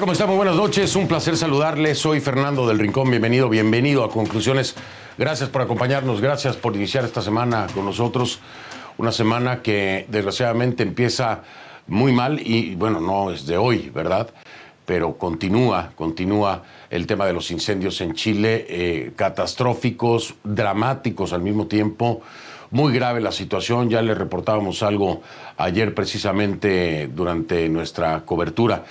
¿Cómo está? Muy buenas noches. Un placer saludarles. Soy Fernando del Rincón. Bienvenido, bienvenido a Conclusiones. Gracias por acompañarnos. Gracias por iniciar esta semana con nosotros. Una semana que desgraciadamente empieza muy mal y bueno, no es de hoy, ¿verdad? Pero continúa, continúa el tema de los incendios en Chile, eh, catastróficos, dramáticos al mismo tiempo. Muy grave la situación, ya le reportábamos algo ayer precisamente durante nuestra cobertura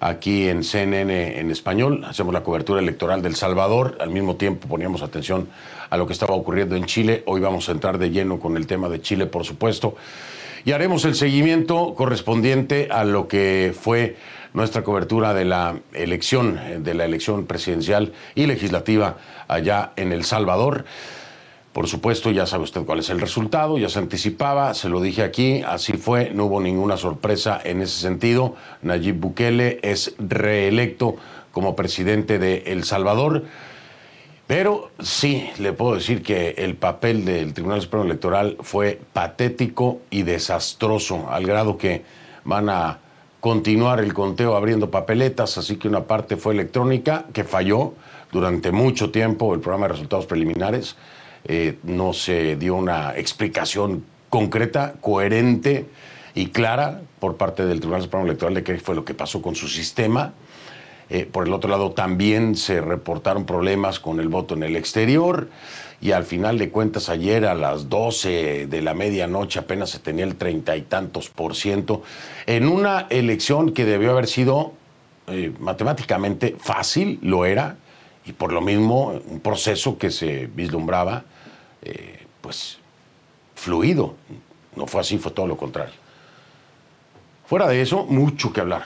aquí en CNN en español. Hacemos la cobertura electoral del Salvador. Al mismo tiempo poníamos atención a lo que estaba ocurriendo en Chile. Hoy vamos a entrar de lleno con el tema de Chile, por supuesto. Y haremos el seguimiento correspondiente a lo que fue nuestra cobertura de la elección, de la elección presidencial y legislativa allá en El Salvador. Por supuesto, ya sabe usted cuál es el resultado, ya se anticipaba, se lo dije aquí, así fue, no hubo ninguna sorpresa en ese sentido. Nayib Bukele es reelecto como presidente de El Salvador. Pero sí, le puedo decir que el papel del Tribunal Supremo Electoral fue patético y desastroso, al grado que van a continuar el conteo abriendo papeletas, así que una parte fue electrónica, que falló durante mucho tiempo el programa de resultados preliminares eh, no se dio una explicación concreta, coherente y clara por parte del Tribunal Supremo Electoral de qué fue lo que pasó con su sistema. Eh, por el otro lado, también se reportaron problemas con el voto en el exterior y al final de cuentas ayer a las 12 de la medianoche apenas se tenía el treinta y tantos por ciento en una elección que debió haber sido eh, matemáticamente fácil, lo era, y por lo mismo un proceso que se vislumbraba pues, fluido. No fue así, fue todo lo contrario. Fuera de eso, mucho que hablar.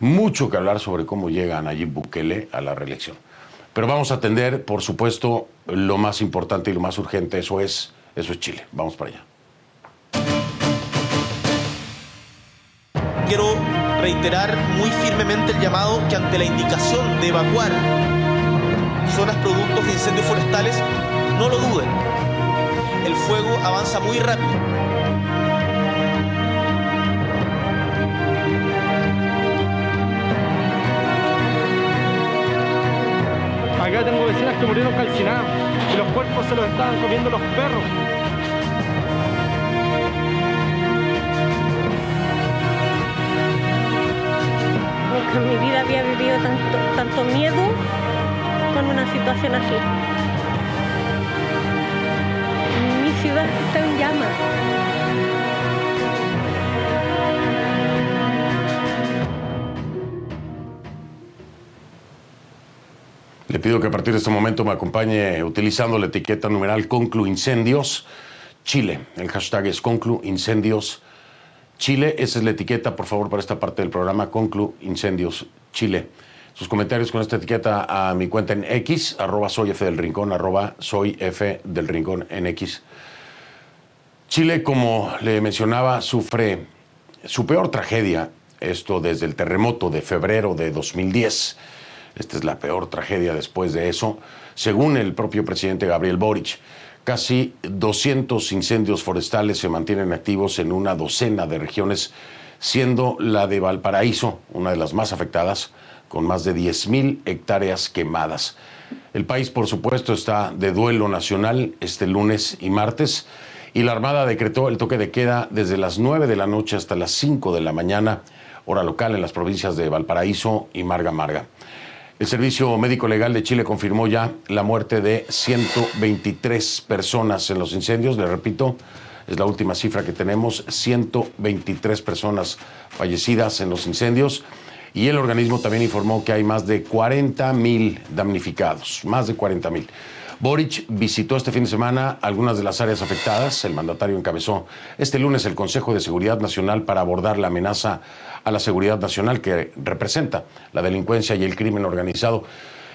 Mucho que hablar sobre cómo llega Nayib Bukele a la reelección. Pero vamos a atender, por supuesto, lo más importante y lo más urgente, eso es, eso es Chile. Vamos para allá. Quiero reiterar muy firmemente el llamado que ante la indicación de evacuar zonas productos de incendios forestales, no lo duden, el fuego avanza muy rápido. Acá tengo vecinas que murieron calcinadas y los cuerpos se los estaban comiendo los perros. Nunca en mi vida había vivido tanto, tanto miedo con una situación así. Ciudad está en llamas. Le pido que a partir de este momento me acompañe utilizando la etiqueta numeral Conclu Incendios Chile. El hashtag es Conclu Incendios Chile. Esa es la etiqueta, por favor, para esta parte del programa Conclu Incendios Chile. Sus comentarios con esta etiqueta a mi cuenta en X, arroba soy F del Rincón, arroba soy F del Rincón en X. Chile, como le mencionaba, sufre su peor tragedia, esto desde el terremoto de febrero de 2010. Esta es la peor tragedia después de eso, según el propio presidente Gabriel Boric. Casi 200 incendios forestales se mantienen activos en una docena de regiones, siendo la de Valparaíso una de las más afectadas, con más de 10.000 hectáreas quemadas. El país, por supuesto, está de duelo nacional este lunes y martes y la Armada decretó el toque de queda desde las 9 de la noche hasta las 5 de la mañana, hora local en las provincias de Valparaíso y Marga Marga. El Servicio Médico Legal de Chile confirmó ya la muerte de 123 personas en los incendios. Le repito, es la última cifra que tenemos, 123 personas fallecidas en los incendios. Y el organismo también informó que hay más de 40 mil damnificados, más de 40 mil. Boric visitó este fin de semana algunas de las áreas afectadas. El mandatario encabezó este lunes el Consejo de Seguridad Nacional para abordar la amenaza a la seguridad nacional que representa la delincuencia y el crimen organizado.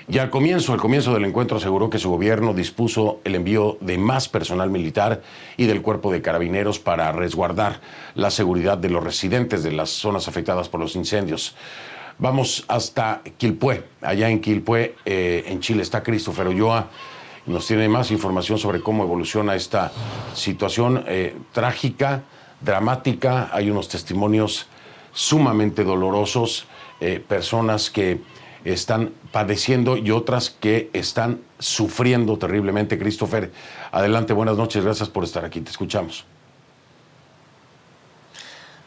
Y al comienzo, al comienzo del encuentro aseguró que su gobierno dispuso el envío de más personal militar y del cuerpo de carabineros para resguardar la seguridad de los residentes de las zonas afectadas por los incendios. Vamos hasta Quilpué. Allá en Quilpué, eh, en Chile, está Christopher Ulloa nos tiene más información sobre cómo evoluciona esta situación eh, trágica, dramática. Hay unos testimonios sumamente dolorosos, eh, personas que están padeciendo y otras que están sufriendo terriblemente. Christopher, adelante, buenas noches, gracias por estar aquí, te escuchamos.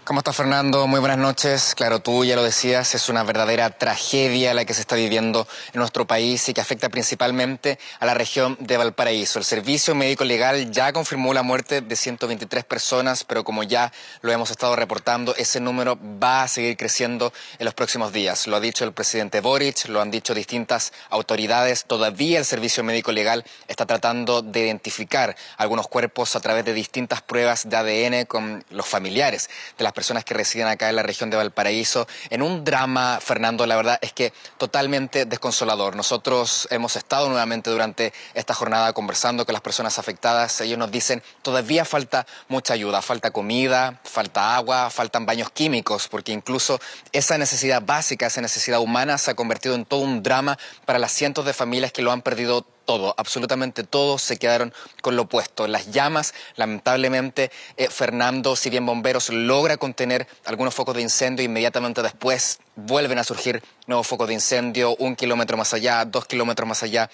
¿Cómo estás, Fernando? Muy buenas noches. Claro, tú ya lo decías, es una verdadera tragedia la que se está viviendo en nuestro país y que afecta principalmente a la región de Valparaíso. El Servicio Médico Legal ya confirmó la muerte de 123 personas, pero como ya lo hemos estado reportando, ese número va a seguir creciendo en los próximos días. Lo ha dicho el presidente Boric, lo han dicho distintas autoridades. Todavía el Servicio Médico Legal está tratando de identificar algunos cuerpos a través de distintas pruebas de ADN con los familiares de las personas que residen acá en la región de Valparaíso, en un drama, Fernando, la verdad es que totalmente desconsolador. Nosotros hemos estado nuevamente durante esta jornada conversando con las personas afectadas. Ellos nos dicen, todavía falta mucha ayuda, falta comida, falta agua, faltan baños químicos, porque incluso esa necesidad básica, esa necesidad humana se ha convertido en todo un drama para las cientos de familias que lo han perdido todo, absolutamente todos se quedaron con lo opuesto. Las llamas, lamentablemente, eh, Fernando, si bien bomberos logra contener algunos focos de incendio, inmediatamente después vuelven a surgir nuevos focos de incendio, un kilómetro más allá, dos kilómetros más allá,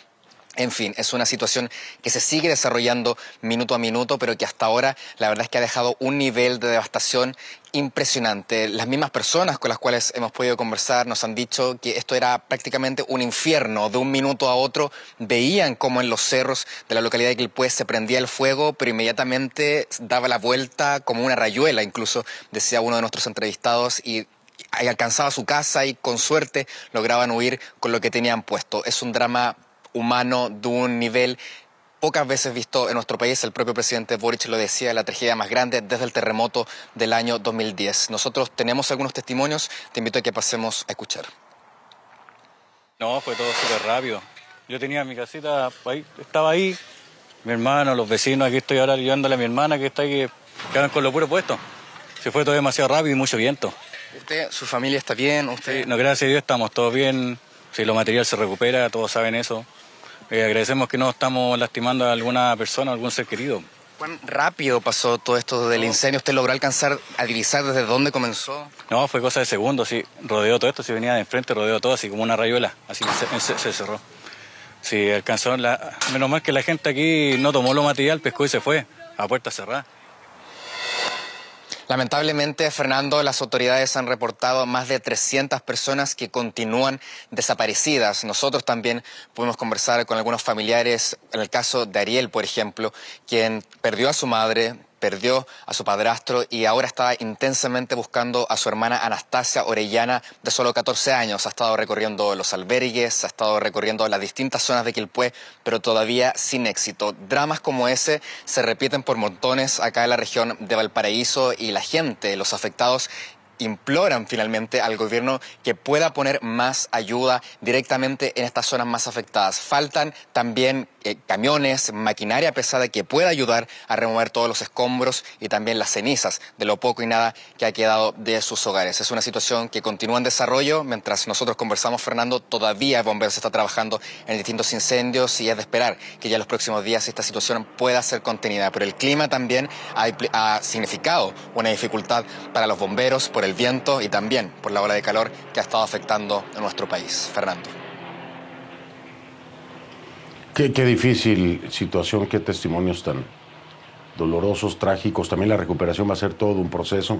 en fin, es una situación que se sigue desarrollando minuto a minuto, pero que hasta ahora la verdad es que ha dejado un nivel de devastación impresionante. Las mismas personas con las cuales hemos podido conversar nos han dicho que esto era prácticamente un infierno. De un minuto a otro veían como en los cerros de la localidad de Quilpué se prendía el fuego, pero inmediatamente daba la vuelta como una rayuela, incluso decía uno de nuestros entrevistados, y alcanzaba su casa y con suerte lograban huir con lo que tenían puesto. Es un drama humano de un nivel pocas veces visto en nuestro país. El propio presidente Boric lo decía, la tragedia más grande desde el terremoto del año 2010. Nosotros tenemos algunos testimonios, te invito a que pasemos a escuchar. No, fue todo súper rápido. Yo tenía mi casita, ahí, estaba ahí, mi hermano, los vecinos, aquí estoy ahora ayudándole a mi hermana que está ahí, quedan con lo puro puesto. Se fue todo demasiado rápido y mucho viento. ¿Usted, su familia está bien? ¿Usted? no, gracias a Dios estamos todos bien. Si lo material se recupera, todos saben eso. Eh, agradecemos que no estamos lastimando a alguna persona, a algún ser querido. ¿Cuán rápido pasó todo esto del incendio? ¿Usted logró alcanzar a divisar desde dónde comenzó? No, fue cosa de segundos, sí. Rodeó todo esto, si venía de enfrente, rodeó todo así como una rayuela, así se, se, cerró. Sí, alcanzó la... Menos mal que la gente aquí no tomó lo material, pescó y se fue, a puerta cerrada. Lamentablemente, Fernando, las autoridades han reportado más de 300 personas que continúan desaparecidas. Nosotros también pudimos conversar con algunos familiares, en el caso de Ariel, por ejemplo, quien perdió a su madre, perdió a su padrastro y ahora está intensamente buscando a su hermana Anastasia Orellana de solo 14 años. Ha estado recorriendo los albergues, ha estado recorriendo las distintas zonas de Quilpué, pero todavía sin éxito. Dramas como ese se repiten por montones acá en la región de Valparaíso y la gente, los afectados, imploran finalmente al gobierno que pueda poner más ayuda directamente en estas zonas más afectadas. Faltan también eh, camiones, maquinaria pesada que pueda ayudar a remover todos los escombros y también las cenizas de lo poco y nada que ha quedado de sus hogares. Es una situación que continúa en desarrollo. Mientras nosotros conversamos, Fernando, todavía Bomberos está trabajando en distintos incendios y es de esperar que ya en los próximos días esta situación pueda ser contenida. Pero el clima también ha, ha significado una dificultad para los bomberos por el viento y también por la ola de calor que ha estado afectando a nuestro país. Fernando. Qué, difícil situación, qué testimonios tan dolorosos, trágicos. También la recuperación va a ser todo un proceso.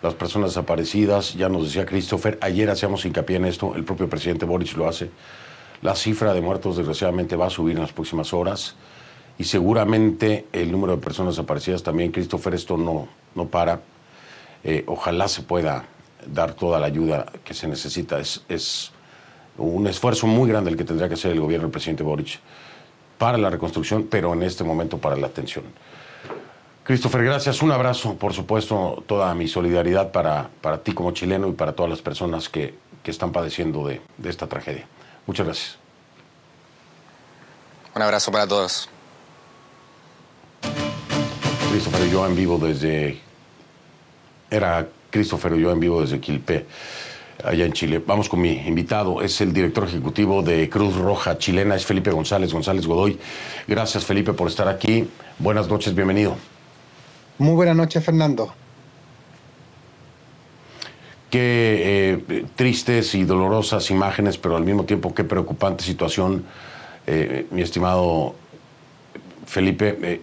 Las personas desaparecidas, ya nos decía Christopher, ayer hacíamos hincapié en esto, el propio presidente Boris lo hace. La cifra de muertos desgraciadamente va a subir en las próximas horas y seguramente el número de personas desaparecidas también. Christopher, esto no, no para. Eh, ojalá se pueda dar toda la ayuda que se necesita. Es, es un esfuerzo muy grande el que tendría que hacer el gobierno del presidente Boric para la reconstrucción, pero en este momento para la atención. Christopher, gracias. Un abrazo, por supuesto, toda mi solidaridad para, para ti como chileno y para todas las personas que, que están padeciendo de, de esta tragedia. Muchas gracias. Un abrazo para todos. Christopher yo en vivo desde... Era Christopher yo en vivo desde Quilpé allá en Chile. Vamos con mi invitado, es el director ejecutivo de Cruz Roja Chilena, es Felipe González, González Godoy. Gracias Felipe por estar aquí. Buenas noches, bienvenido. Muy buenas noches, Fernando. Qué eh, tristes y dolorosas imágenes, pero al mismo tiempo qué preocupante situación, eh, mi estimado Felipe. Eh,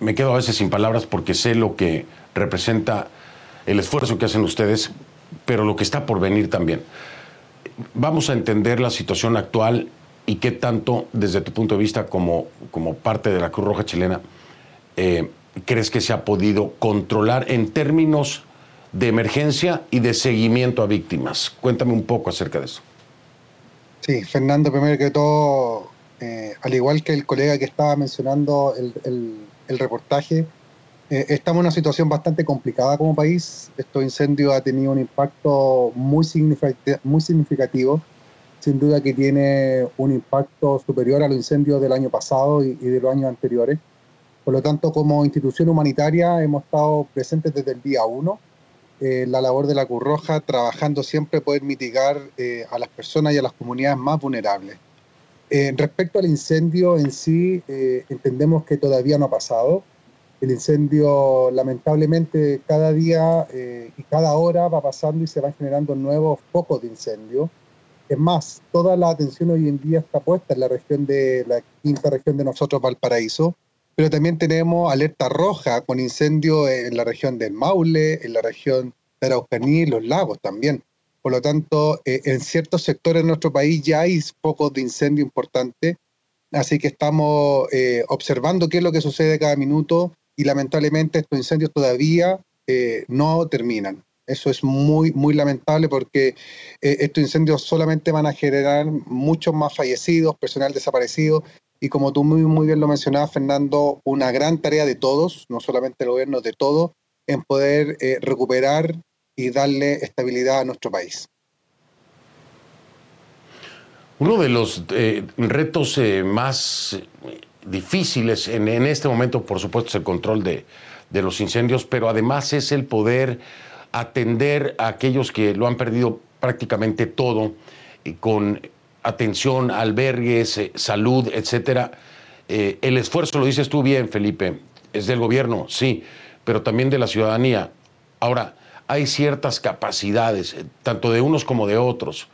me quedo a veces sin palabras porque sé lo que representa el esfuerzo que hacen ustedes, pero lo que está por venir también. Vamos a entender la situación actual y qué tanto, desde tu punto de vista como, como parte de la Cruz Roja chilena, crees que se ha podido controlar en términos de emergencia y de seguimiento a víctimas. Cuéntame un poco acerca de eso. Sí, Fernando, primero que todo, eh, al igual que el colega que estaba mencionando el, reportaje, eh, estamos en una situación bastante complicada como país. Este incendio ha tenido un impacto muy, muy significativo. Sin duda que tiene un impacto superior a los incendios del año pasado y, y de los años anteriores. Por lo tanto, como institución humanitaria hemos estado presentes desde el día uno eh, la labor de la Cruz Roja, trabajando siempre poder mitigar eh, a las personas y a las comunidades más vulnerables. Eh, respecto al incendio en sí, entendemos que todavía no ha pasado. El incendio, lamentablemente, cada día y cada hora va pasando y se van generando nuevos focos de incendio. Es más, toda la atención hoy en día está puesta en la región de la quinta región de nosotros, Valparaíso, pero también tenemos alerta roja con incendio en la región del Maule, en la región de Araucanía y los lagos también. Por lo tanto, eh, en ciertos sectores de nuestro país ya hay focos de incendio importantes, así que estamos eh, observando qué es lo que sucede cada minuto y lamentablemente estos incendios todavía eh, no terminan. Eso es muy, muy lamentable porque estos incendios solamente van a generar muchos más fallecidos, personal desaparecido y como tú muy, muy bien lo mencionabas, Fernando, una gran tarea de todos, no solamente el gobierno, de todos, en poder eh, recuperar y darle estabilidad a nuestro país. Uno de los eh, retos eh, más difíciles en, este momento, por supuesto, es el control de, de los incendios, pero además es el poder atender a aquellos que lo han perdido prácticamente todo con atención, albergues, eh, salud, etcétera. Eh, el esfuerzo, lo dices tú bien, Felipe, es del gobierno, sí, pero también de la ciudadanía. Ahora, hay ciertas capacidades, eh, tanto de unos como de otros.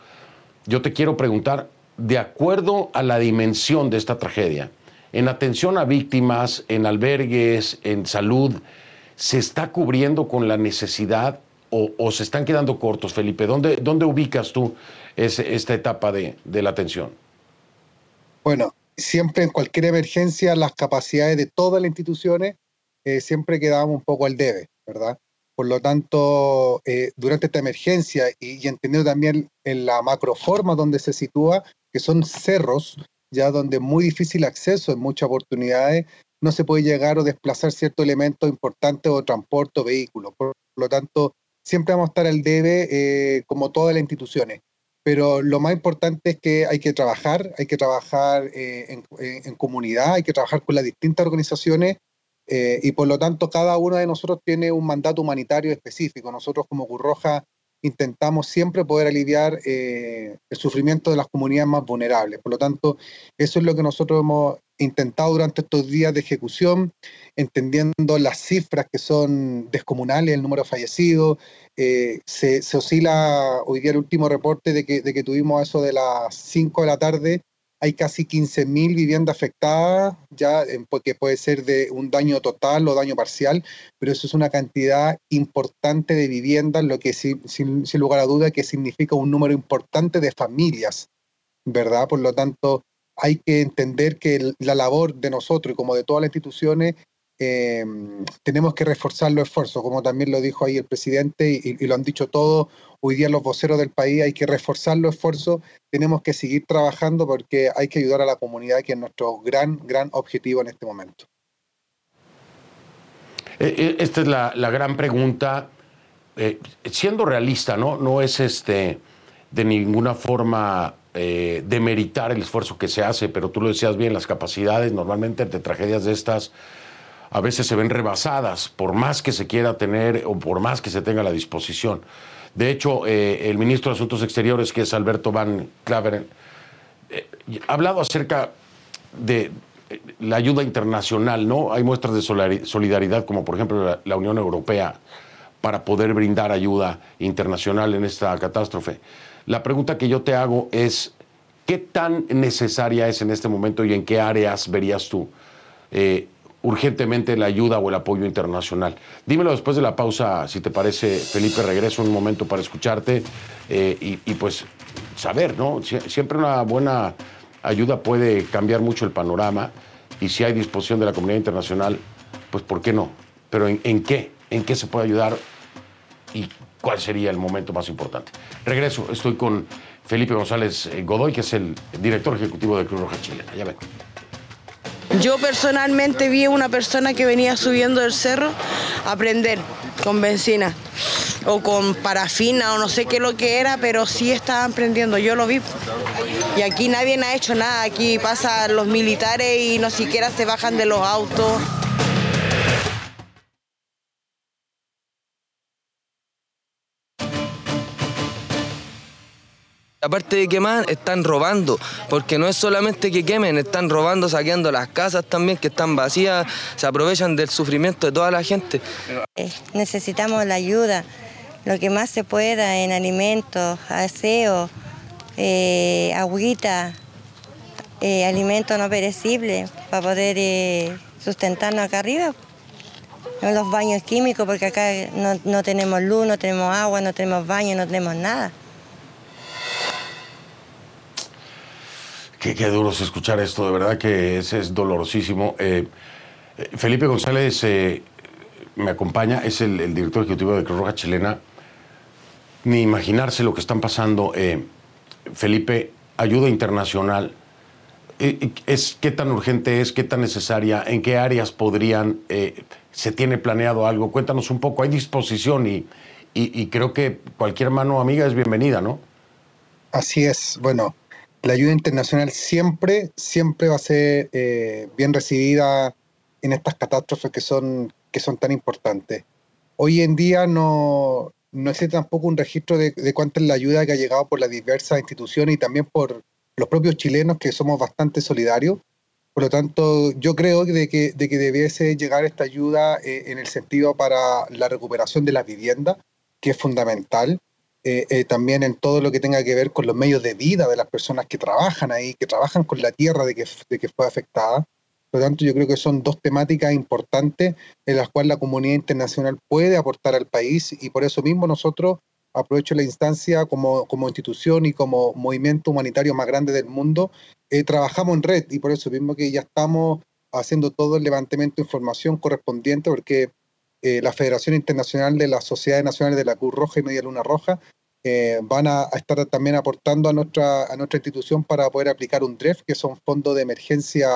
Yo te quiero preguntar, de acuerdo a la dimensión de esta tragedia, en atención a víctimas, en albergues, en salud, ¿se está cubriendo con la necesidad o, se están quedando cortos, Felipe? ¿Dónde, dónde ubicas tú es esta etapa de, la atención? Bueno, siempre en cualquier emergencia las capacidades de todas las instituciones eh, siempre quedamos un poco al debe, ¿verdad? Por lo tanto, eh, durante esta emergencia y, entendiendo también en la macroforma donde se sitúa, que son cerros, ya donde es muy difícil acceso en muchas oportunidades, no se puede llegar o desplazar ciertos elementos importantes o transporte o vehículos. Por lo tanto, siempre vamos a estar al debe eh, como todas las instituciones pero lo más importante es que hay que trabajar, hay que trabajar eh, en, comunidad, hay que trabajar con las distintas organizaciones eh, y por lo tanto cada uno de nosotros tiene un mandato humanitario específico. Nosotros como Curroja intentamos siempre poder aliviar eh, el sufrimiento de las comunidades más vulnerables. Por lo tanto, eso es lo que nosotros hemos intentado durante estos días de ejecución, entendiendo las cifras que son descomunales, el número de fallecidos. Eh, se, oscila hoy día el último reporte de que, de que tuvimos eso de las 5 de la tarde, hay casi 15.000 viviendas afectadas, ya porque puede ser de un daño total o daño parcial, pero eso es una cantidad importante de viviendas, lo que sin, sin, lugar a duda que significa un número importante de familias, ¿verdad? Por lo tanto, hay que entender que la labor de nosotros y como de todas las instituciones eh, tenemos que reforzar los esfuerzos, como también lo dijo ahí el presidente y, lo han dicho todos, hoy día los voceros del país, hay que reforzar los esfuerzos, tenemos que seguir trabajando porque hay que ayudar a la comunidad, que es nuestro gran, gran objetivo en este momento. Eh, eh, esta es la, gran pregunta. siendo realista, ¿no? No es este de ninguna forma eh, demeritar el esfuerzo que se hace, pero tú lo decías bien, las capacidades normalmente de tragedias de estas a veces se ven rebasadas por más que se quiera tener o por más que se tenga la disposición. De hecho, eh, el ministro de Asuntos Exteriores, que es Alberto Van Claveren, eh, ha hablado acerca de la ayuda internacional, ¿no? Hay muestras de solidaridad, como por ejemplo la, Unión Europea para poder brindar ayuda internacional en esta catástrofe. La pregunta que yo te hago es, ¿qué tan necesaria es en este momento y en qué áreas verías tú eh, urgentemente la ayuda o el apoyo internacional? Dímelo después de la pausa, si te parece, Felipe, regreso un momento para escucharte eh, y, y, pues saber, ¿no? siempre una buena ayuda puede cambiar mucho el panorama y si hay disposición de la comunidad internacional, pues ¿por qué no? Pero ¿en, en qué? ¿En qué se puede ayudar? ¿Y cuál sería el momento más importante? Regreso, estoy con Felipe González eh, Godoy, que es el director ejecutivo de Cruz Roja Chilena. Ya ven. Yo personalmente vi a una persona que venía subiendo el cerro a prender con benzina o con parafina o no sé qué lo que era, pero sí estaban prendiendo, yo lo vi. Y aquí nadie ha hecho nada, aquí pasan los militares y no siquiera se bajan de los autos. Aparte de quemar, están robando, porque no es solamente que quemen, están robando, saqueando las casas también que están vacías, se aprovechan del sufrimiento de toda la gente. Eh, necesitamos la ayuda, lo que más se pueda en alimentos, aseo, eh, agüita, eh, alimentos no perecibles para poder eh, sustentarnos acá arriba. En los baños químicos, porque acá no, no tenemos luz, no tenemos agua, no tenemos baño, no tenemos nada. Qué, qué duro es escuchar esto, de verdad que es, es dolorosísimo. Eh, Felipe González eh, me acompaña, es el, director ejecutivo de Cruz Roja Chilena. Ni imaginarse lo que están pasando. Eh, Felipe, ayuda internacional. Eh, es, ¿Qué tan urgente es? ¿Qué tan necesaria? ¿En qué áreas podrían? ¿Se tiene planeado algo? Cuéntanos un poco. Hay disposición y, y, y creo que cualquier mano amiga es bienvenida, ¿no? Así es. Bueno, la ayuda internacional siempre, siempre va a ser eh, bien recibida en estas catástrofes que son, que son tan importantes. Hoy en día no, no existe tampoco un registro de, de cuánta es la ayuda que ha llegado por las diversas instituciones y también por los propios chilenos que somos bastante solidarios. Por lo tanto, yo creo de que, de que debiese llegar esta ayuda eh, en el sentido para la recuperación de la vivienda, que es fundamental, eh, eh, también en todo lo que tenga que ver con los medios de vida de las personas que trabajan ahí, que trabajan con la tierra de que, de que fue afectada. Por lo tanto, yo creo que son dos temáticas importantes en las cuales la comunidad internacional puede aportar al país y por eso mismo nosotros, aprovecho la instancia como, como institución y como movimiento humanitario más grande del mundo, eh, trabajamos en red y por eso mismo que ya estamos haciendo todo el levantamiento de información correspondiente porque eh, la Federación Internacional de las Sociedades Nacionales de la Cruz Roja y Media Luna Roja eh, van a, a, estar también aportando a nuestra, a nuestra institución para poder aplicar un DREF, que son fondos de emergencia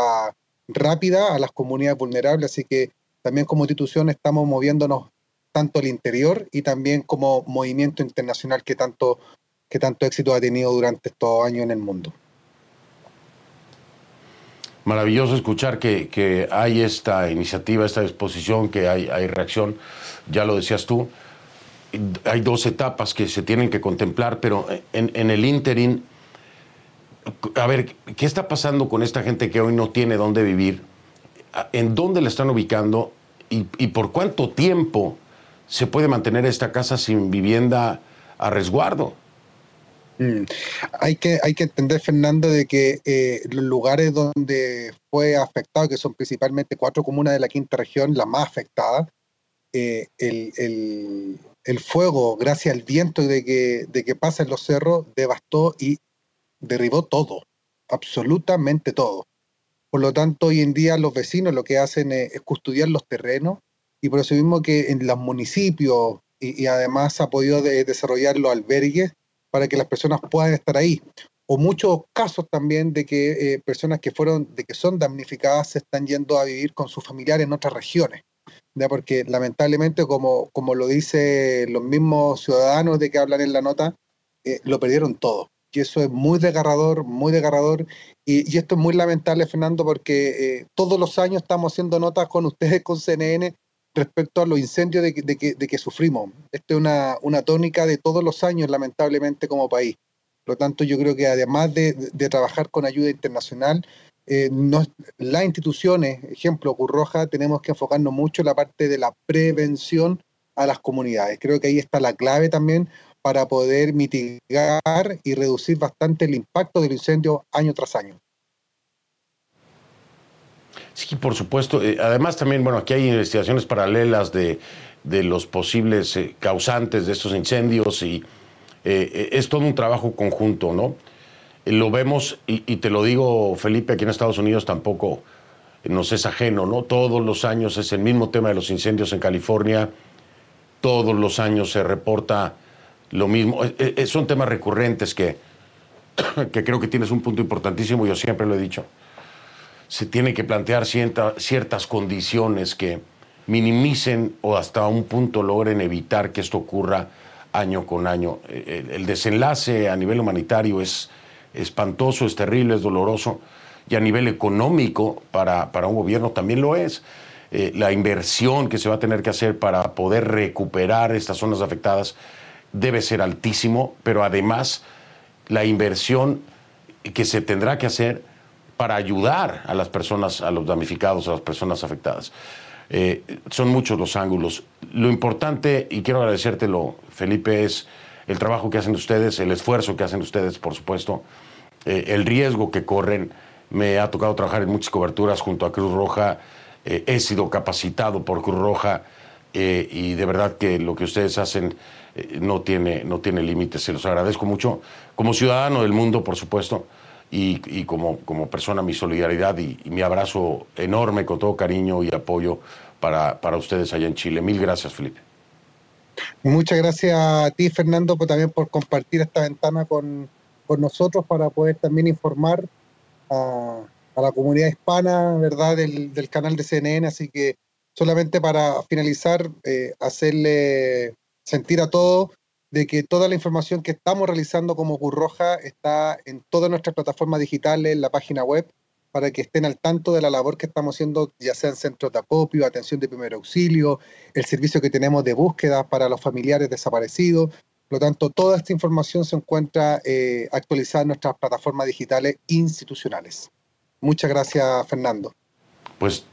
rápida a las comunidades vulnerables. Así que también como institución estamos moviéndonos tanto al interior y también como movimiento internacional que tanto, que tanto éxito ha tenido durante estos años en el mundo maravilloso escuchar que, que, hay esta iniciativa, esta disposición, que hay, hay, reacción. Ya lo decías tú, hay dos etapas que se tienen que contemplar, pero en, el interín, a ver, ¿qué está pasando con esta gente que hoy no tiene dónde vivir? ¿En dónde la están ubicando? ¿Y, y por cuánto tiempo se puede mantener esta casa sin vivienda a resguardo? Mm. Hay, que, hay que entender, Fernando, de que eh, los lugares donde fue afectado, que son principalmente cuatro comunas de la quinta región, la más afectada, eh, el, el, el, fuego, gracias al viento de que, de que pasa en los cerros, devastó y derribó todo, absolutamente todo. Por lo tanto, hoy en día los vecinos lo que hacen es, es custodiar los terrenos y por eso mismo que en los municipios y, y además ha podido de, desarrollar los albergues para que las personas puedan estar ahí. O muchos casos también de que eh, personas que fueron, de que son damnificadas se están yendo a vivir con sus familiares en otras regiones. ¿ya? Porque lamentablemente, como, como lo dicen los mismos ciudadanos de que hablan en la nota, eh, lo perdieron todo. Y eso es muy desgarrador, muy desgarrador. Y, y esto es muy lamentable, Fernando, porque eh, todos los años estamos haciendo notas con ustedes, con CNN, respecto a los incendios de, que, de que, sufrimos. Esta es una, tónica de todos los años, lamentablemente, como país. Por lo tanto, yo creo que además de, trabajar con ayuda internacional, eh, las instituciones, ejemplo, Curroja, tenemos que enfocarnos mucho en la parte de la prevención a las comunidades. Creo que ahí está la clave también para poder mitigar y reducir bastante el impacto del incendio año tras año. Sí, por supuesto. Eh, además también, bueno, aquí hay investigaciones paralelas de, los posibles eh, causantes de estos incendios y eh, es todo un trabajo conjunto, ¿no? Lo vemos, y, y, te lo digo, Felipe, aquí en Estados Unidos tampoco nos es ajeno, ¿no? Todos los años es el mismo tema de los incendios en California, todos los años se reporta lo mismo. son temas recurrentes que, que creo que tienes un punto importantísimo, yo siempre lo he dicho se tiene que plantear ciertas condiciones que minimicen o hasta un punto logren evitar que esto ocurra año con año. El, desenlace a nivel humanitario es espantoso, es terrible, es doloroso y a nivel económico para, para un gobierno también lo es. Eh, la inversión que se va a tener que hacer para poder recuperar estas zonas afectadas debe ser altísimo, pero además la inversión que se tendrá que hacer para ayudar a las personas, a los damnificados, a las personas afectadas. Eh, son muchos los ángulos. Lo importante, y quiero agradecértelo, Felipe, es el trabajo que hacen ustedes, el esfuerzo que hacen ustedes, por supuesto, eh, el riesgo que corren. Me ha tocado trabajar en muchas coberturas junto a Cruz Roja, eh, he sido capacitado por Cruz Roja y de verdad que lo que ustedes hacen no tiene, no tiene límites. Se los agradezco mucho. Como ciudadano del mundo, por supuesto, y, como, como, persona mi solidaridad y, mi abrazo enorme con todo cariño y apoyo para, para, ustedes allá en Chile. Mil gracias, Felipe. Muchas gracias a ti, Fernando, por, también por compartir esta ventana con, con nosotros para poder también informar a, a la comunidad hispana, ¿verdad?, del, del, canal de CNN. Así que solamente para finalizar, eh, hacerle sentir a todos de que toda la información que estamos realizando como Curroja está en todas nuestras plataformas digitales, en la página web, para que estén al tanto de la labor que estamos haciendo, ya sea en centros de acopio, atención de primer auxilio, el servicio que tenemos de búsqueda para los familiares desaparecidos. Por lo tanto, toda esta información se encuentra eh, actualizada en nuestras plataformas digitales institucionales. Muchas gracias, Fernando. Pues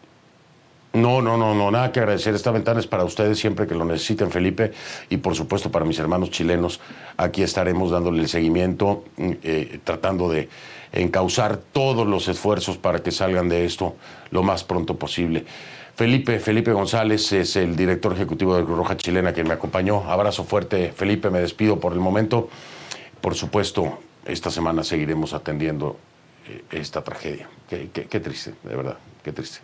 no, no, no, no, nada que agradecer. Esta ventana es para ustedes siempre que lo necesiten, Felipe, y por supuesto para mis hermanos chilenos. Aquí estaremos dándole el seguimiento, mm, eh, tratando de encauzar todos los esfuerzos para que salgan de esto lo más pronto posible. Felipe, Felipe González es el director ejecutivo de Cruz Roja Chilena que me acompañó. Abrazo fuerte, Felipe, me despido por el momento. Por supuesto, esta semana seguiremos atendiendo eh, esta tragedia. qué triste, de verdad, qué triste.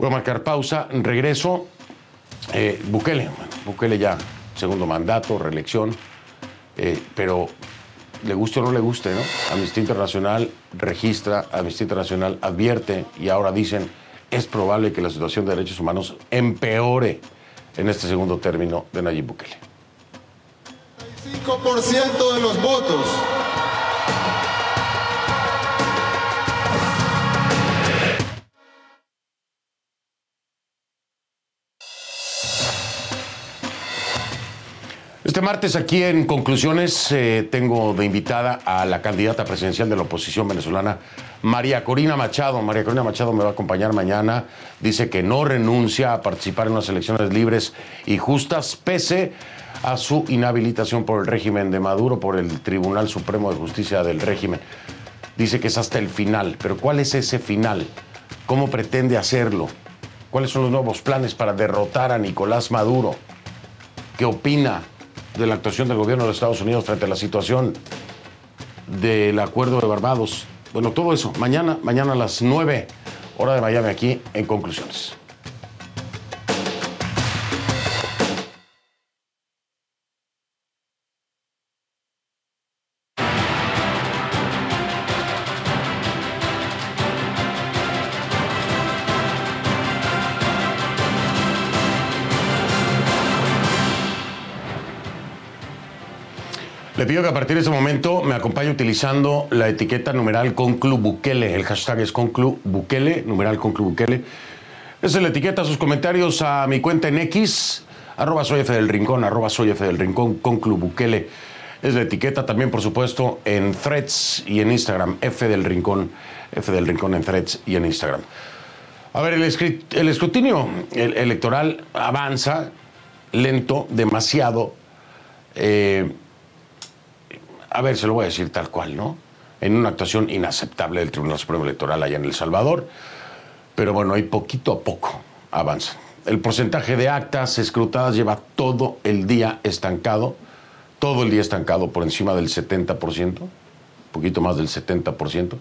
Voy a marcar pausa, regreso. Eh, Bukele, Bukele ya, segundo mandato, reelección, eh, pero le guste o no le guste, ¿no? Amnistía Internacional registra, Amnistía Internacional advierte y ahora dicen es probable que la situación de derechos humanos empeore en este segundo término de Nayib Bukele. 5% de los votos Este martes aquí en Conclusiones eh, tengo de invitada a la candidata presidencial de la oposición venezolana, María Corina Machado. María Corina Machado me va a acompañar mañana. Dice que no renuncia a participar en unas elecciones libres y justas, pese a su inhabilitación por el régimen de Maduro, por el Tribunal Supremo de Justicia del régimen. Dice que es hasta el final. Pero ¿cuál es ese final? ¿Cómo pretende hacerlo? ¿Cuáles son los nuevos planes para derrotar a Nicolás Maduro? ¿Qué opina de la actuación del gobierno de Estados Unidos frente a la situación del acuerdo de Barbados. Bueno, todo eso, mañana, mañana a las 9, hora de Miami, aquí en conclusiones. Pido que a partir de ese momento me acompañe utilizando la etiqueta numeral Conclu Bukele. El hashtag es Conclu Bukele, numeral Conclu Bukele. Esa es la etiqueta, sus comentarios a mi cuenta en X, arroba soy F del Rincón, arroba soy F del Rincón, Conclu Bukele. Es la etiqueta también, por supuesto, en Threads y en Instagram, F del Rincón, F del Rincón en Threads y en Instagram. A ver, el, escrutinio electoral avanza lento, demasiado. eh, a ver, se lo voy a decir tal cual, ¿no? En una actuación inaceptable del Tribunal Supremo Electoral allá en El Salvador. Pero bueno, ahí poquito a poco avanzan. El porcentaje de actas escrutadas lleva todo el día estancado, todo el día estancado por encima del 70%, poquito más del 70%,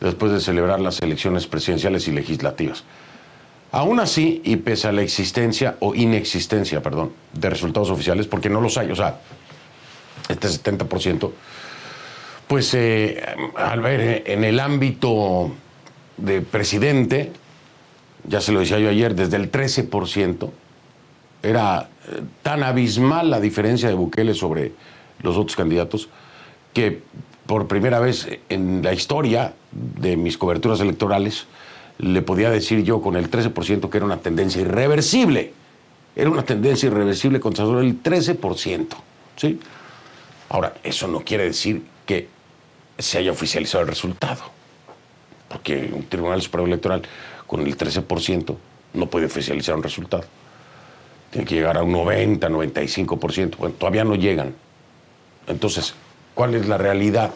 después de celebrar las elecciones presidenciales y legislativas. Aún así, y pese a la existencia o inexistencia, perdón, de resultados oficiales, porque no los hay, o sea, este 70%, pues eh, al ver eh, en el ámbito de presidente, ya se lo decía yo ayer, desde el 13%, era eh, tan abismal la diferencia de Bukele sobre los otros candidatos que por primera vez en la historia de mis coberturas electorales le podía decir yo con el 13% que era una tendencia irreversible. Era una tendencia irreversible contra solo el 13%. ¿sí? Ahora, eso no quiere decir que se haya oficializado el resultado, porque un Tribunal Supremo Electoral con el 13% no puede oficializar un resultado. Tiene que llegar a un 90, 95%. Bueno, todavía no llegan. Entonces, ¿cuál es la realidad?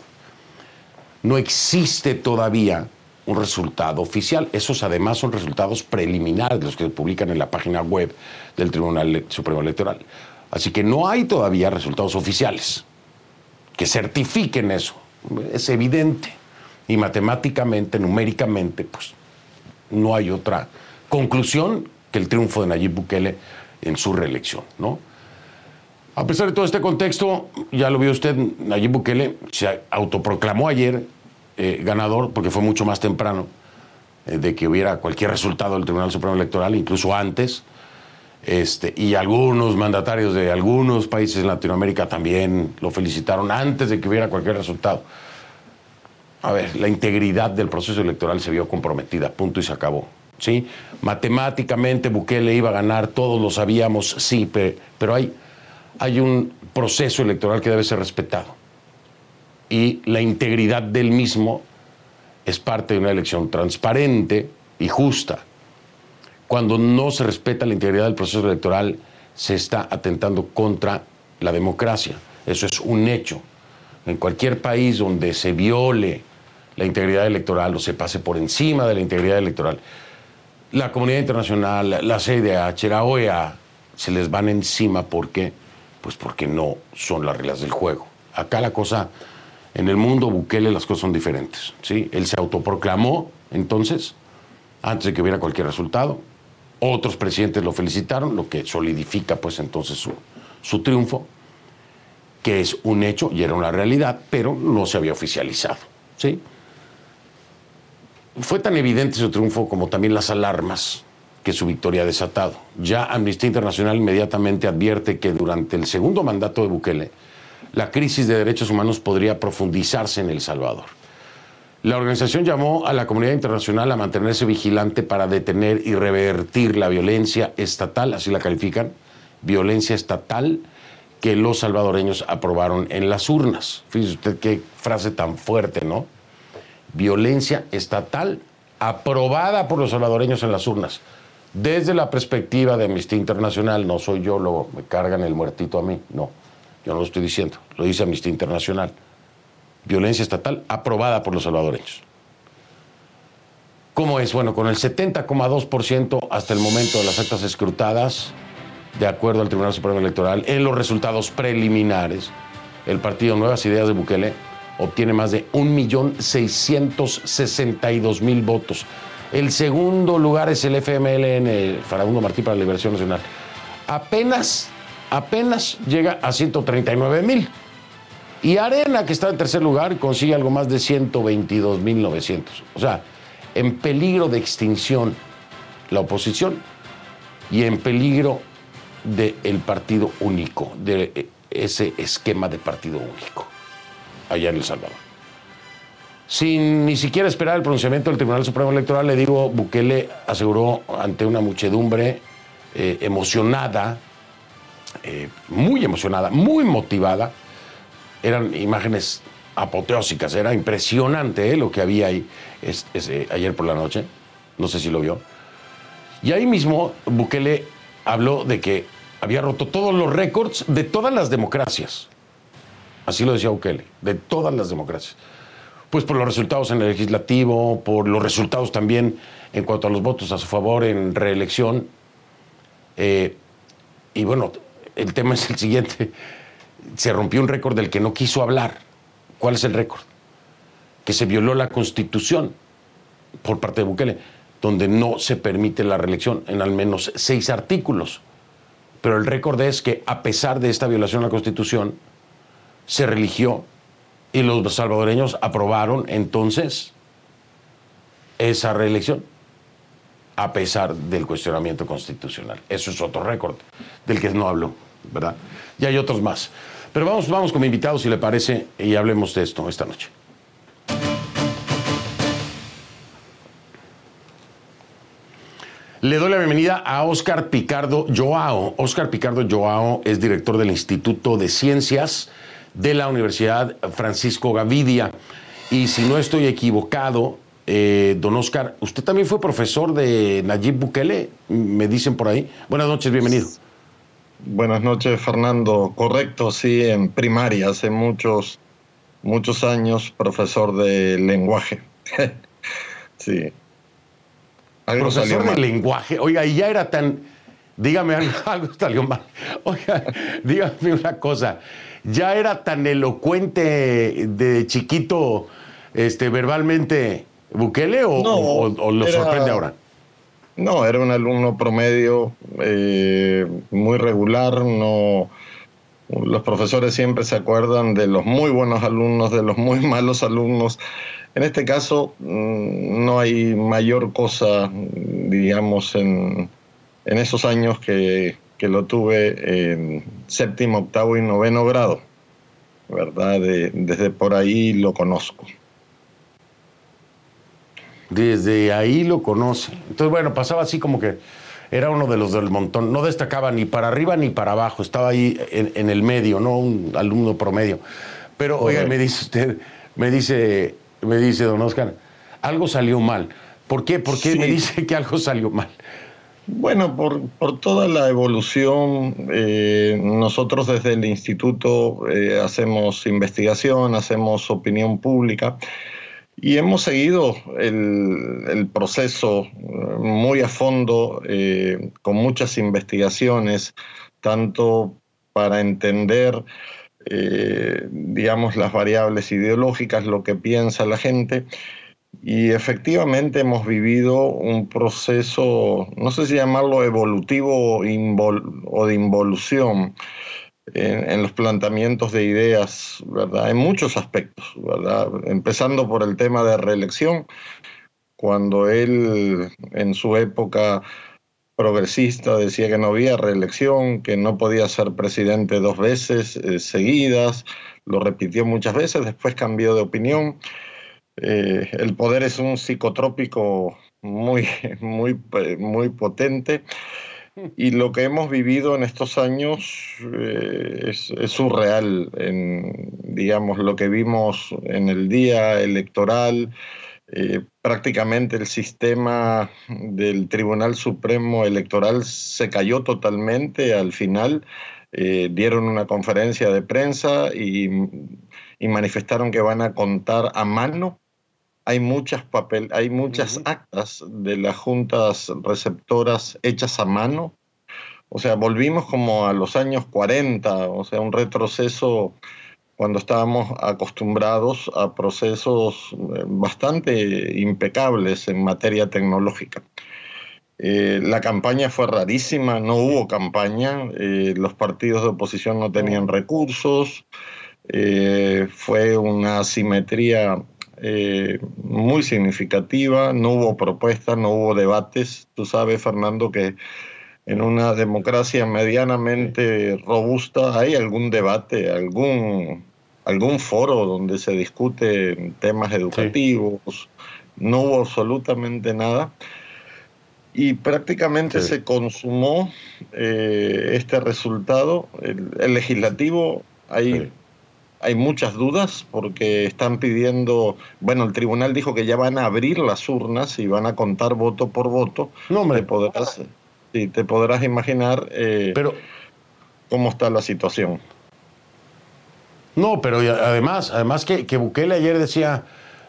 No existe todavía un resultado oficial. Esos además son resultados preliminares, los que se publican en la página web del Tribunal Supremo Electoral. Así que no hay todavía resultados oficiales que certifiquen eso. Es evidente. Y matemáticamente, numéricamente, pues no hay otra conclusión que el triunfo de Nayib Bukele en su reelección, ¿no? A pesar de todo este contexto, ya lo vio usted, Nayib Bukele se autoproclamó ayer eh, ganador porque fue mucho más temprano eh, de que hubiera cualquier resultado del Tribunal Supremo Electoral, incluso antes. Este, y algunos mandatarios de algunos países en Latinoamérica también lo felicitaron antes de que hubiera cualquier resultado. A ver, la integridad del proceso electoral se vio comprometida, punto y se acabó. ¿sí? Matemáticamente Bukele iba a ganar, todos lo sabíamos, sí, pe- pero hay, hay un proceso electoral que debe ser respetado. Y la integridad del mismo es parte de una elección transparente y justa. Cuando no se respeta la integridad del proceso electoral, se está atentando contra la democracia. Eso es un hecho. En cualquier país donde se viole la integridad electoral o se pase por encima de la integridad electoral, la comunidad internacional, la CIDH, la OEA, se les van encima porque, pues porque no son las reglas del juego. Acá la cosa, en el mundo Bukele las cosas son diferentes. ¿sí? Él se autoproclamó entonces, antes de que hubiera cualquier resultado. Otros presidentes lo felicitaron, lo que solidifica pues entonces su, su triunfo, que es un hecho y era una realidad, pero no se había oficializado. ¿sí? Fue tan evidente su triunfo como también las alarmas que su victoria ha desatado. Ya Amnistía Internacional inmediatamente advierte que durante el segundo mandato de Bukele, la crisis de derechos humanos podría profundizarse en El Salvador. La organización llamó a la comunidad internacional a mantenerse vigilante para detener y revertir la violencia estatal, así la califican, violencia estatal que los salvadoreños aprobaron en las urnas. Fíjese usted qué frase tan fuerte, ¿no? Violencia estatal aprobada por los salvadoreños en las urnas. Desde la perspectiva de Amnistía Internacional, no soy yo, luego me cargan el muertito a mí, no, yo no lo estoy diciendo, lo dice Amnistía Internacional violencia estatal aprobada por los salvadoreños. ¿Cómo es? Bueno, con el 70,2% hasta el momento de las actas escrutadas, de acuerdo al Tribunal Supremo Electoral, en los resultados preliminares, el partido Nuevas Ideas de Bukele obtiene más de 1.662.000 votos. El segundo lugar es el FMLN, Farabundo Martí para la Liberación Nacional. Apenas, apenas llega a 139.000. Y Arena, que está en tercer lugar, consigue algo más de 122.900. O sea, en peligro de extinción la oposición y en peligro del partido único, de ese esquema de partido único, allá en El Salvador. Sin ni siquiera esperar el pronunciamiento del Tribunal Supremo Electoral, le digo, Bukele aseguró ante una muchedumbre eh, emocionada, eh, muy emocionada, muy motivada, eran imágenes apoteósicas, era impresionante eh, lo que había ahí es, es, eh, ayer por la noche, no sé si lo vio. Y ahí mismo Bukele habló de que había roto todos los récords de todas las democracias. Así lo decía Bukele, de todas las democracias. Pues por los resultados en el legislativo, por los resultados también en cuanto a los votos a su favor en reelección. Eh, y bueno, el tema es el siguiente. Se rompió un récord del que no quiso hablar. ¿Cuál es el récord? Que se violó la constitución por parte de Bukele, donde no se permite la reelección en al menos seis artículos. Pero el récord es que a pesar de esta violación a la constitución, se religió y los salvadoreños aprobaron entonces esa reelección a pesar del cuestionamiento constitucional. Eso es otro récord del que no hablo, ¿verdad? Y hay otros más. Pero vamos, vamos como invitados, si le parece, y hablemos de esto esta noche. Le doy la bienvenida a Óscar Picardo Joao. Óscar Picardo Joao es director del Instituto de Ciencias de la Universidad Francisco Gavidia. Y si no estoy equivocado, eh, don Oscar, usted también fue profesor de Nayib Bukele, me dicen por ahí. Buenas noches, bienvenido. Buenas noches, Fernando. Correcto, sí, en primaria, hace muchos, muchos años, profesor de lenguaje. sí. profesor de lenguaje. Oiga, y ya era tan. Dígame algo, salió mal. Oiga, dígame una cosa. Ya era tan elocuente de chiquito, este, verbalmente Bukele o, lo sorprende ahora? No, era un alumno promedio eh, muy regular, no los profesores siempre se acuerdan de los muy buenos alumnos, de los muy malos alumnos. En este caso mm, no hay mayor cosa, digamos, en, en esos años que, que, lo tuve en séptimo, octavo y noveno grado, ¿verdad? desde por ahí lo conozco. Desde ahí lo conoce. Entonces, bueno, pasaba así como que era uno de los del montón. No destacaba ni para arriba ni para abajo. Estaba ahí en, el medio, ¿no? Un alumno promedio. Pero, oiga, me dice usted, me dice, me dice don Oscar, algo salió mal. ¿Por qué? ¿Por qué me dice que algo salió mal? Bueno, por, por toda la evolución, eh, nosotros desde el instituto eh, hacemos investigación, hacemos opinión pública y hemos seguido el, proceso eh, muy a fondo, eh, con muchas investigaciones, tanto para entender, eh, digamos, las variables ideológicas, lo que piensa la gente. Y efectivamente hemos vivido un proceso, no sé si llamarlo evolutivo o de involución, en, los planteamientos de ideas, ¿verdad? En muchos aspectos, ¿verdad? Empezando por el tema de reelección, cuando él en su época progresista decía que no había reelección, que no podía ser presidente dos veces eh, seguidas, lo repitió muchas veces, después cambió de opinión. Eh, el poder es un psicotrópico muy, muy, muy potente y lo que hemos vivido en estos años eh, es, surreal, en, digamos, lo que vimos en el día electoral. Eh, prácticamente el sistema del Tribunal Supremo Electoral se cayó totalmente al final. Eh, dieron una conferencia de prensa y, y manifestaron que van a contar a mano hay muchas papel, hay muchas actas de las juntas receptoras hechas a mano. O sea, volvimos como a los años 40, o sea, un retroceso cuando estábamos acostumbrados a procesos eh, bastante impecables en materia tecnológica. Eh, la campaña fue rarísima, no hubo campaña, eh, los partidos de oposición no tenían recursos, fue una asimetría eh, muy significativa, no hubo propuestas, no hubo debates. Tú sabes, Fernando, que en una democracia medianamente robusta hay algún debate, algún, algún foro donde se discute temas educativos. No hubo absolutamente nada. Y prácticamente se consumó eh, este resultado. El, legislativo, hay hay muchas dudas porque están pidiendo, bueno, el tribunal dijo que ya van a abrir las urnas y van a contar voto por voto. No, hombre. Te podrás, sí, te podrás imaginar. Eh, Pero cómo está la situación. No, pero además, además que, que Bukele ayer decía,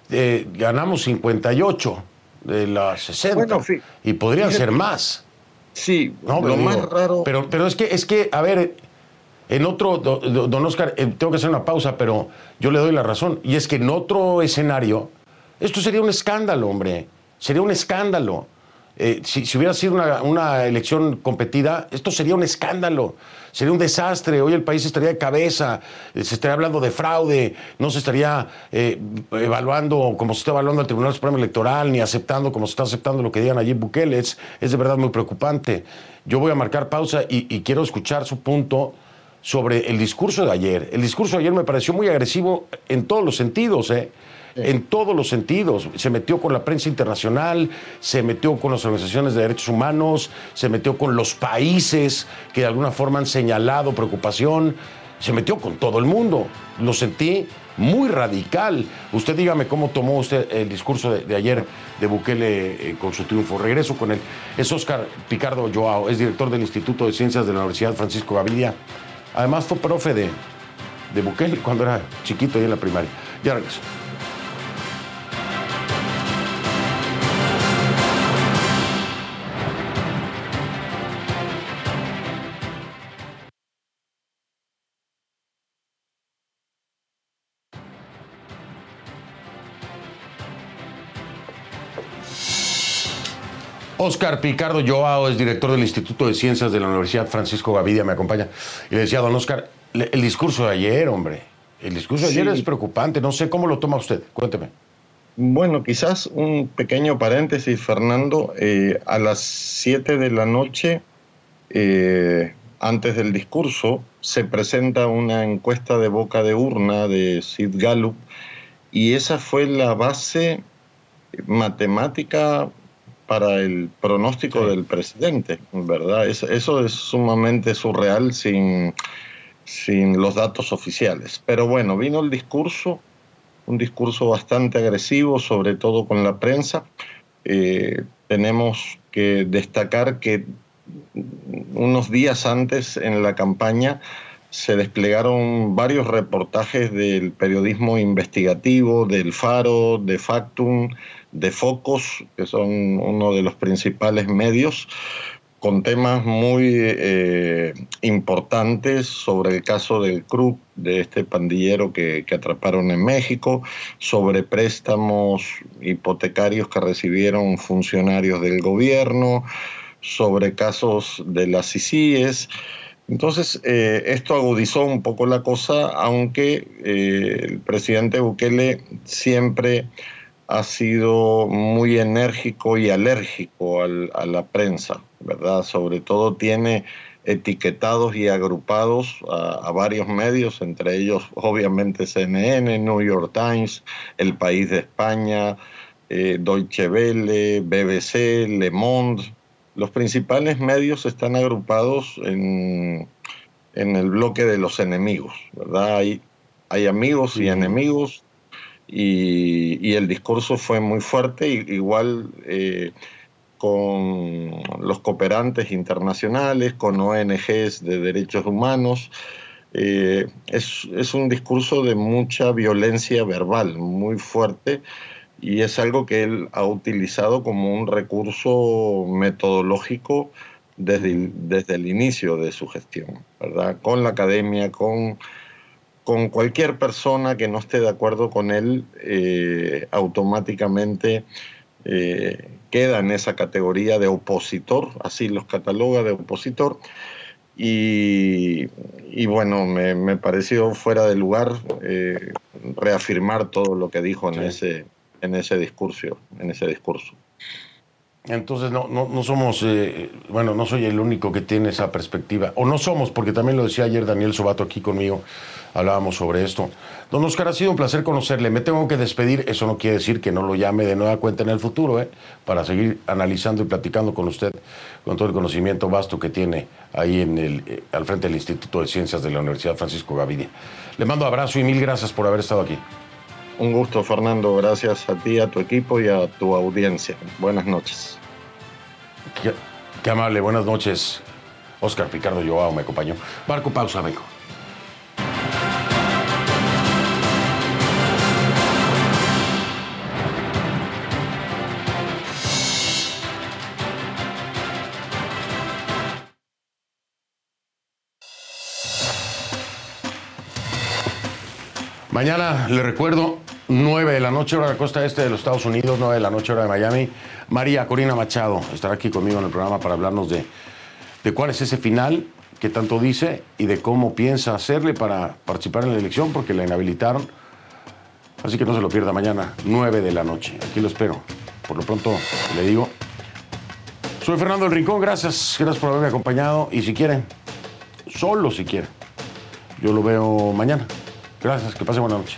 eh, ganamos 58 de las 60 y podrían ser más. Sí, lo más raro. Pero, pero es que, es que, a ver, en otro, don Oscar, eh, tengo que hacer una pausa, pero yo le doy la razón. Y es que en otro escenario, esto sería un escándalo, hombre. Sería un escándalo. Eh, si, hubiera sido una, elección competida, esto sería un escándalo, sería un desastre. Hoy el país estaría de cabeza, eh, se estaría hablando de fraude, no se estaría evaluando como se está evaluando el Tribunal Supremo Electoral, ni aceptando como se está aceptando lo que digan allí Bukele. Es, de verdad muy preocupante. Yo voy a marcar pausa y quiero escuchar su punto sobre el discurso de ayer. El discurso de ayer me pareció muy agresivo en todos los sentidos, ¿eh? en todos los sentidos. Se metió con la prensa internacional, se metió con las organizaciones de derechos humanos, se metió con los países que de alguna forma han señalado preocupación, se metió con todo el mundo. Lo sentí muy radical. Usted dígame cómo tomó usted el discurso de, ayer de Bukele eh, con su triunfo. Regreso con él. Es Oscar Picardo Joao, es director del Instituto de Ciencias de la Universidad Francisco Gavidia. Además fue profe de, de Bukele cuando era chiquito y en la primaria. Ya regreso. Oscar Picardo Joao es director del Instituto de Ciencias de la Universidad Francisco Gavidia, me acompaña. Y le decía, don Oscar, el discurso de ayer, hombre, el discurso de ayer es preocupante, no sé cómo lo toma usted, cuénteme. Bueno, quizás un pequeño paréntesis, Fernando. Eh, a las 7 de la noche, eh, antes del discurso, se presenta una encuesta de boca de urna de Sid Gallup y esa fue la base matemática para el pronóstico del presidente, ¿verdad? eso es sumamente surreal sin, sin los datos oficiales. Pero bueno, vino el discurso, un discurso bastante agresivo, sobre todo con la prensa. Eh, tenemos que destacar que unos días antes en la campaña se desplegaron varios reportajes del periodismo investigativo, del Faro, de Factum, de Focos, que son uno de los principales medios, con temas muy eh, importantes sobre el caso del CRUP, de este pandillero que, que, atraparon en México, sobre préstamos hipotecarios que recibieron funcionarios del gobierno, sobre casos de las ICIES. Entonces, eh, esto agudizó un poco la cosa, aunque eh, el presidente Bukele siempre ha sido muy enérgico y alérgico a la prensa, ¿verdad? Sobre todo tiene etiquetados y agrupados a, varios medios, entre ellos obviamente CNN, New York Times, El País de España, eh, Deutsche Welle, BBC, Le Monde, los principales medios están agrupados en, el bloque de los enemigos, ¿verdad? Hay, hay amigos y enemigos y, el discurso fue muy fuerte, igual eh, con los cooperantes internacionales, con ONGs de derechos humanos. Eh, es, es un discurso de mucha violencia verbal, muy fuerte y es algo que él ha utilizado como un recurso metodológico desde desde el inicio de su gestión, ¿verdad? Con la academia, con, con cualquier persona que no esté de acuerdo con él, eh, automáticamente eh, queda en esa categoría de opositor, así los cataloga de opositor. Y, bueno, me, pareció fuera de lugar eh, reafirmar todo lo que dijo en ese en ese discurso, en ese discurso. Entonces no, no, no somos, eh, bueno, no soy el único que tiene esa perspectiva, o no somos, porque también lo decía ayer Daniel Sobato aquí conmigo, hablábamos sobre esto. Don Oscar, ha sido un placer conocerle, me tengo que despedir, eso no quiere decir que no lo llame de nueva cuenta en el futuro, ¿eh? para seguir analizando y platicando con usted, con todo el conocimiento vasto que tiene ahí en el, eh, al frente del Instituto de Ciencias de la Universidad Francisco Gavidia. Le mando abrazo y mil gracias por haber estado aquí. Un gusto, Fernando. Gracias a ti, a tu equipo y a tu audiencia. Buenas noches. Qué, amable, buenas noches. Oscar Picardo Joao me acompañó. Marco, pausa, vengo. Mañana, le recuerdo, 9 de la noche, hora de la costa este de los Estados Unidos, 9 de la noche, hora de Miami. María Corina Machado estará aquí conmigo en el programa para hablarnos de, de cuál es ese final que tanto dice y de cómo piensa hacerle para participar en la elección, porque la inhabilitaron. Así que no se lo pierda mañana, 9 de la noche. Aquí lo espero. Por lo pronto, le digo. Soy Fernando del Rincón, gracias, gracias por haberme acompañado. Y si quieren, solo si quieren, yo lo veo mañana. Gracias, que pase buena noche.